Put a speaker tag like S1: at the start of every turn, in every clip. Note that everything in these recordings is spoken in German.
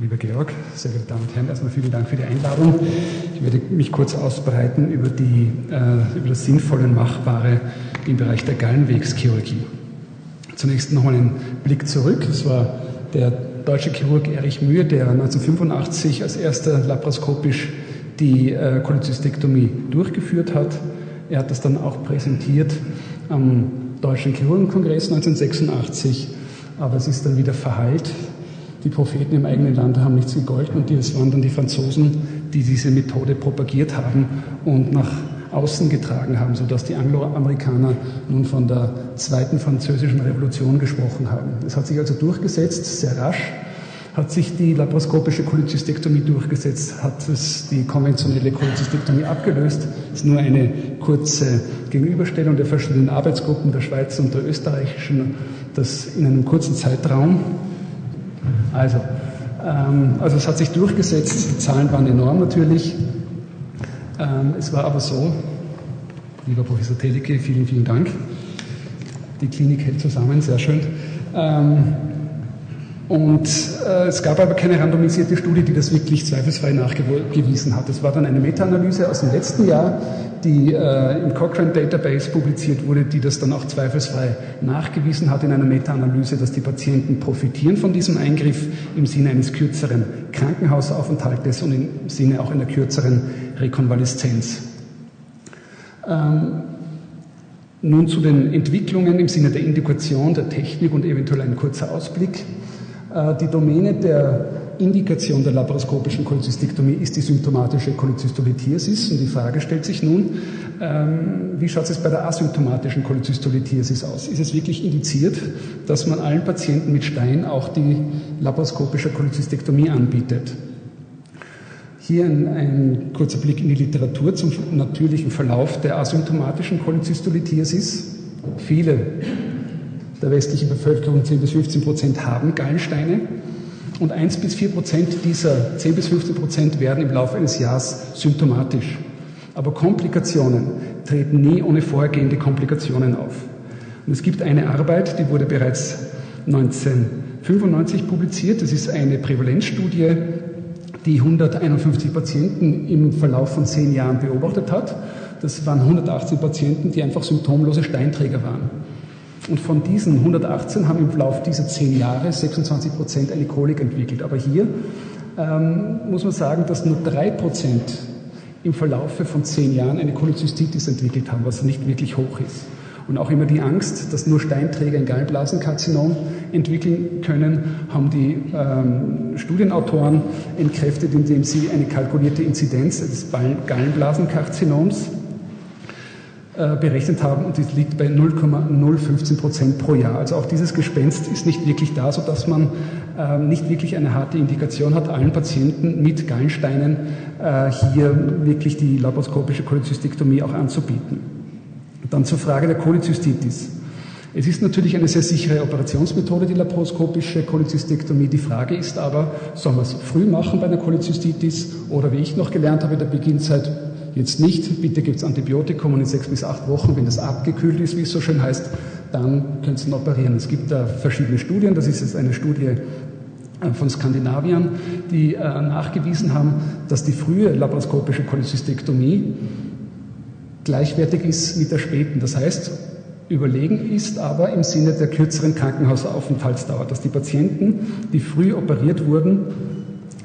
S1: Lieber Georg, sehr geehrte Damen und Herren, erstmal vielen Dank für die Einladung. Ich werde mich kurz ausbreiten über, die, äh, über das Sinnvolle und Machbare im Bereich der Gallenwegschirurgie. Zunächst nochmal einen Blick zurück. Es war der deutsche Chirurg Erich Mühe, der 1985 als erster laparoskopisch die äh, Cholecystektomie durchgeführt hat. Er hat das dann auch präsentiert am Deutschen Chirurgenkongress 1986, aber es ist dann wieder verheilt. Die Propheten im eigenen Land haben nichts gegolten und es waren dann die Franzosen, die diese Methode propagiert haben und nach außen getragen haben, sodass die Angloamerikaner nun von der zweiten französischen Revolution gesprochen haben. Es hat sich also durchgesetzt, sehr rasch, hat sich die laparoskopische Cholecystektomie durchgesetzt, hat es die konventionelle Cholecystektomie abgelöst. Es ist nur eine kurze Gegenüberstellung der verschiedenen Arbeitsgruppen der Schweiz und der österreichischen, das in einem kurzen Zeitraum. Also, ähm, also es hat sich durchgesetzt, die Zahlen waren enorm natürlich. Ähm, es war aber so, lieber Professor Telecke, vielen, vielen Dank. Die Klinik hält zusammen, sehr schön. Ähm, und äh, es gab aber keine randomisierte Studie, die das wirklich zweifelsfrei nachgewiesen hat. Es war dann eine Meta-Analyse aus dem letzten Jahr, die äh, im Cochrane Database publiziert wurde, die das dann auch zweifelsfrei nachgewiesen hat in einer Meta-Analyse, dass die Patienten profitieren von diesem Eingriff im Sinne eines kürzeren Krankenhausaufenthaltes und im Sinne auch einer kürzeren Rekonvaleszenz. Ähm, nun zu den Entwicklungen im Sinne der Indikation, der Technik und eventuell ein kurzer Ausblick. Äh, die Domäne der Indikation der laparoskopischen Cholecystektomie ist die symptomatische Cholecystolithiasis. Und die Frage stellt sich nun, ähm, wie schaut es bei der asymptomatischen Cholecystolithiasis aus? Ist es wirklich indiziert, dass man allen Patienten mit Stein auch die laparoskopische Cholecystektomie anbietet? Hier ein, ein, kurzer Blick in die Literatur zum natürlichen Verlauf der asymptomatischen Cholecystolithiasis. Viele der westlichen Bevölkerung, 10 bis 15 Prozent, haben Gallensteine. Und 1 bis 4 Prozent dieser 10 bis 15 Prozent werden im Laufe eines Jahres symptomatisch. Aber Komplikationen treten nie ohne vorhergehende Komplikationen auf. Und es gibt eine Arbeit, die wurde bereits 1995 publiziert. Das ist eine Prävalenzstudie, die 151 Patienten im Verlauf von zehn Jahren beobachtet hat. Das waren 118 Patienten, die einfach symptomlose Steinträger waren. Und von diesen 118 haben im Laufe dieser zehn Jahre 26 Prozent eine Kolik entwickelt. Aber hier ähm, muss man sagen, dass nur drei Prozent im Verlaufe von zehn Jahren eine Cholecystitis entwickelt haben, was nicht wirklich hoch ist. Und auch immer die Angst, dass nur Steinträger ein Gallenblasenkarzinom entwickeln können, haben die ähm, Studienautoren entkräftet, indem sie eine kalkulierte Inzidenz des Gallenblasenkarzinoms berechnet haben und das liegt bei 0,015 Prozent pro Jahr. Also auch dieses Gespenst ist nicht wirklich da, sodass man äh, nicht wirklich eine harte Indikation hat, allen Patienten mit Gallensteinen äh, hier wirklich die laparoskopische Cholecystektomie auch anzubieten. Dann zur Frage der Cholecystitis. Es ist natürlich eine sehr sichere Operationsmethode, die laparoskopische Cholecystektomie. Die Frage ist aber, soll man es früh machen bei einer Cholecystitis oder wie ich noch gelernt habe, der Beginnzeit jetzt nicht, bitte gibt es Antibiotikum und in sechs bis acht Wochen, wenn das abgekühlt ist, wie es so schön heißt, dann können Sie operieren. Es gibt da verschiedene Studien, das ist jetzt eine Studie äh, von Skandinaviern, die äh, nachgewiesen haben, dass die frühe laparoskopische Cholecystektomie gleichwertig ist mit der späten. Das heißt, überlegen ist aber im Sinne der kürzeren Krankenhausaufenthaltsdauer, dass die Patienten, die früh operiert wurden,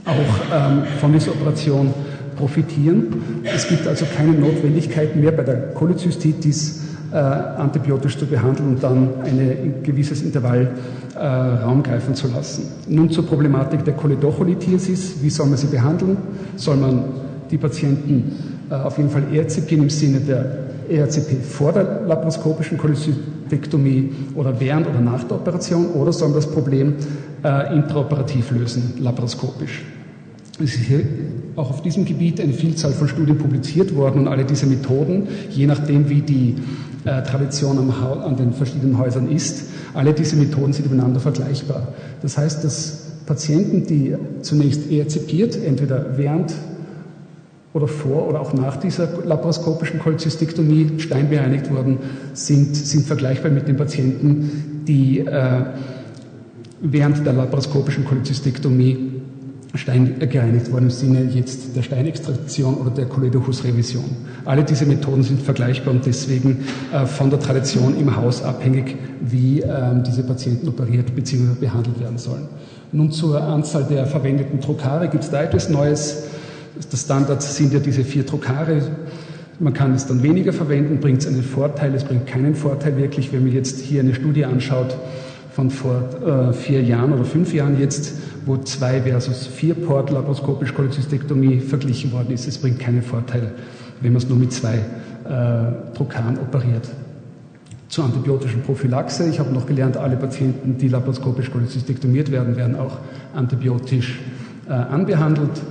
S1: auch ähm, von dieser Operation profitieren. Es gibt also keine Notwendigkeit mehr bei der Cholezystitis äh, antibiotisch zu behandeln und dann ein gewisses Intervall äh, Raum greifen zu lassen. Nun zur Problematik der Choledocholithiasis. Wie soll man sie behandeln? Soll man die Patienten äh, auf jeden Fall erzipieren im Sinne der ERCP vor der laparoskopischen Cholecystektomie oder während oder nach der Operation oder soll man das Problem äh, intraoperativ lösen, laparoskopisch? Es ist hier auch auf diesem Gebiet eine Vielzahl von Studien publiziert worden und alle diese Methoden, je nachdem wie die äh, Tradition an den verschiedenen Häusern ist, alle diese Methoden sind miteinander vergleichbar. Das heißt, dass Patienten, die zunächst ERCPiert, entweder während oder vor oder auch nach dieser laparoskopischen Cholecystektomie steinbereinigt wurden, sind, sind vergleichbar mit den Patienten, die äh, während der laparoskopischen Cholecystektomie Stein gereinigt worden im Sinne jetzt der Steinextraktion oder der Koledocus-Revision. Alle diese Methoden sind vergleichbar und deswegen äh, von der Tradition im Haus abhängig, wie ähm, diese Patienten operiert bzw. behandelt werden sollen. Nun zur Anzahl der verwendeten Trokare gibt es da etwas Neues. Der Standard sind ja diese vier Trokare. Man kann es dann weniger verwenden, bringt es einen Vorteil, es bringt keinen Vorteil wirklich, wenn man jetzt hier eine Studie anschaut von vor äh, vier Jahren oder fünf Jahren jetzt, wo zwei versus vier Port laparoskopisch Cholecystektomie verglichen worden ist. Es bringt keinen Vorteil, wenn man es nur mit zwei äh, Trokaren operiert. Zur antibiotischen Prophylaxe. Ich habe noch gelernt, alle Patienten, die laparoskopisch cholecystektomiert werden, werden auch antibiotisch äh, anbehandelt.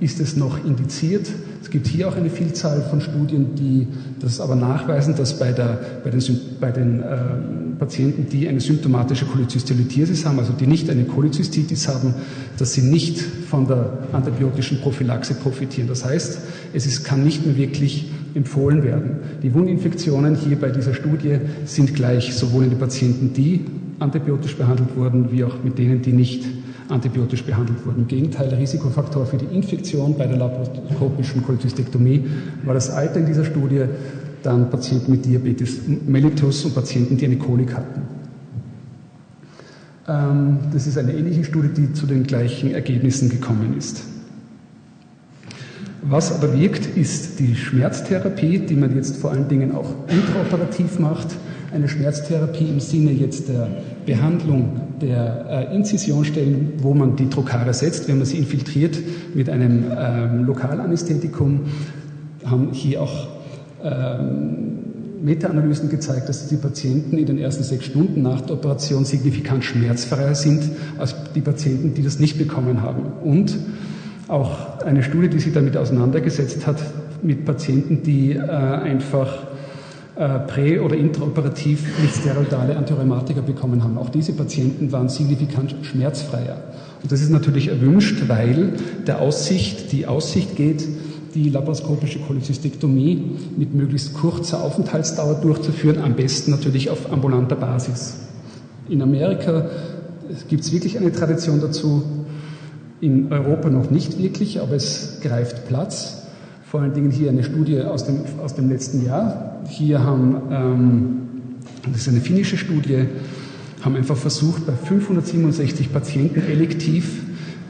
S1: Ist es noch indiziert? Gibt hier auch eine Vielzahl von Studien, die das aber nachweisen, dass bei, der, bei den, bei den äh, Patienten, die eine symptomatische Cholecystitis haben, also die nicht eine Cholecystitis haben, dass sie nicht von der antibiotischen Prophylaxe profitieren. Das heißt, es ist, kann nicht mehr wirklich empfohlen werden. Die Wundinfektionen hier bei dieser Studie sind gleich sowohl in den Patienten, die antibiotisch behandelt wurden, wie auch mit denen, die nicht antibiotisch behandelt wurden. Im Gegenteil, Risikofaktor für die Infektion bei der laparoskopischen Cholecystektomie war das Alter in dieser Studie, dann Patienten mit Diabetes mellitus und Patienten, die eine Kolik hatten. Ähm, das ist eine ähnliche Studie, die zu den gleichen Ergebnissen gekommen ist. Was aber wirkt, ist die Schmerztherapie, die man jetzt vor allen Dingen auch intraoperativ macht eine Schmerztherapie im Sinne jetzt der Behandlung der äh, Inzisionstellen, wo man die Trokare setzt, wenn man sie infiltriert mit einem ähm, Lokalanästhetikum, haben hier auch ähm, Meta-Analysen gezeigt, dass die Patienten in den ersten sechs Stunden nach der Operation signifikant schmerzfreier sind als die Patienten, die das nicht bekommen haben. Und auch eine Studie, die sich damit auseinandergesetzt hat, mit Patienten, die äh, einfach prä- oder intraoperativ nicht-steroidale Antirheumatika bekommen haben. Auch diese Patienten waren signifikant schmerzfreier. Und das ist natürlich erwünscht, weil der Aussicht, die Aussicht geht, die laparoskopische Cholecystektomie mit möglichst kurzer Aufenthaltsdauer durchzuführen, am besten natürlich auf ambulanter Basis. In Amerika gibt es wirklich eine Tradition dazu, in Europa noch nicht wirklich, aber es greift Platz vor allen Dingen hier eine Studie aus dem, aus dem letzten Jahr. Hier haben, ähm, das ist eine finnische Studie, haben einfach versucht, bei 567 Patienten elektiv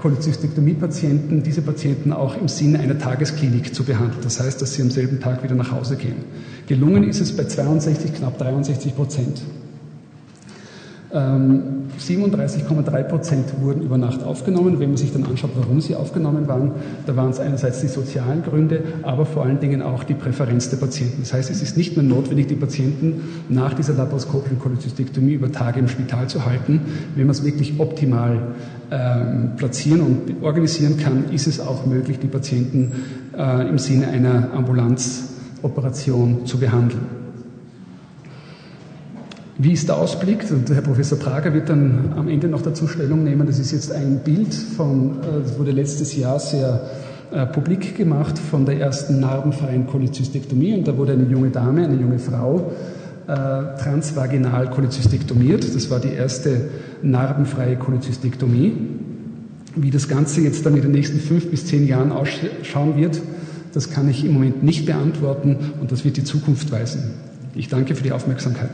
S1: Cholecystektomie-Patienten, diese Patienten auch im Sinne einer Tagesklinik zu behandeln. Das heißt, dass sie am selben Tag wieder nach Hause gehen. Gelungen ist es bei 62, knapp 63 Prozent. 37,3 ähm, Prozent wurden über Nacht aufgenommen. Wenn man sich dann anschaut, warum sie aufgenommen waren, da waren es einerseits die sozialen Gründe, aber vor allen Dingen auch die Präferenz der Patienten. Das heißt, es ist nicht mehr notwendig, die Patienten nach dieser laparoskopischen Cholecystektomie über Tage im Spital zu halten. Wenn man es wirklich optimal ähm, platzieren und organisieren kann, ist es auch möglich, die Patienten äh, im Sinne einer Ambulanzoperation zu behandeln. Wie ist der Ausblick? Und Herr Professor Prager wird dann am Ende noch dazu Stellung nehmen. Das ist jetzt ein Bild von, äh, das wurde letztes Jahr sehr äh, publik gemacht von der ersten narbenfreien Cholecystektomie. Und da wurde eine junge Dame, eine junge Frau, äh, transvaginal cholecystektomiert. Das war die erste narbenfreie Cholecystektomie. Wie das Ganze jetzt dann in den nächsten fünf bis zehn Jahren ausschauen wird, das kann ich im Moment nicht beantworten und das wird die Zukunft weisen. Ich danke für die Aufmerksamkeit.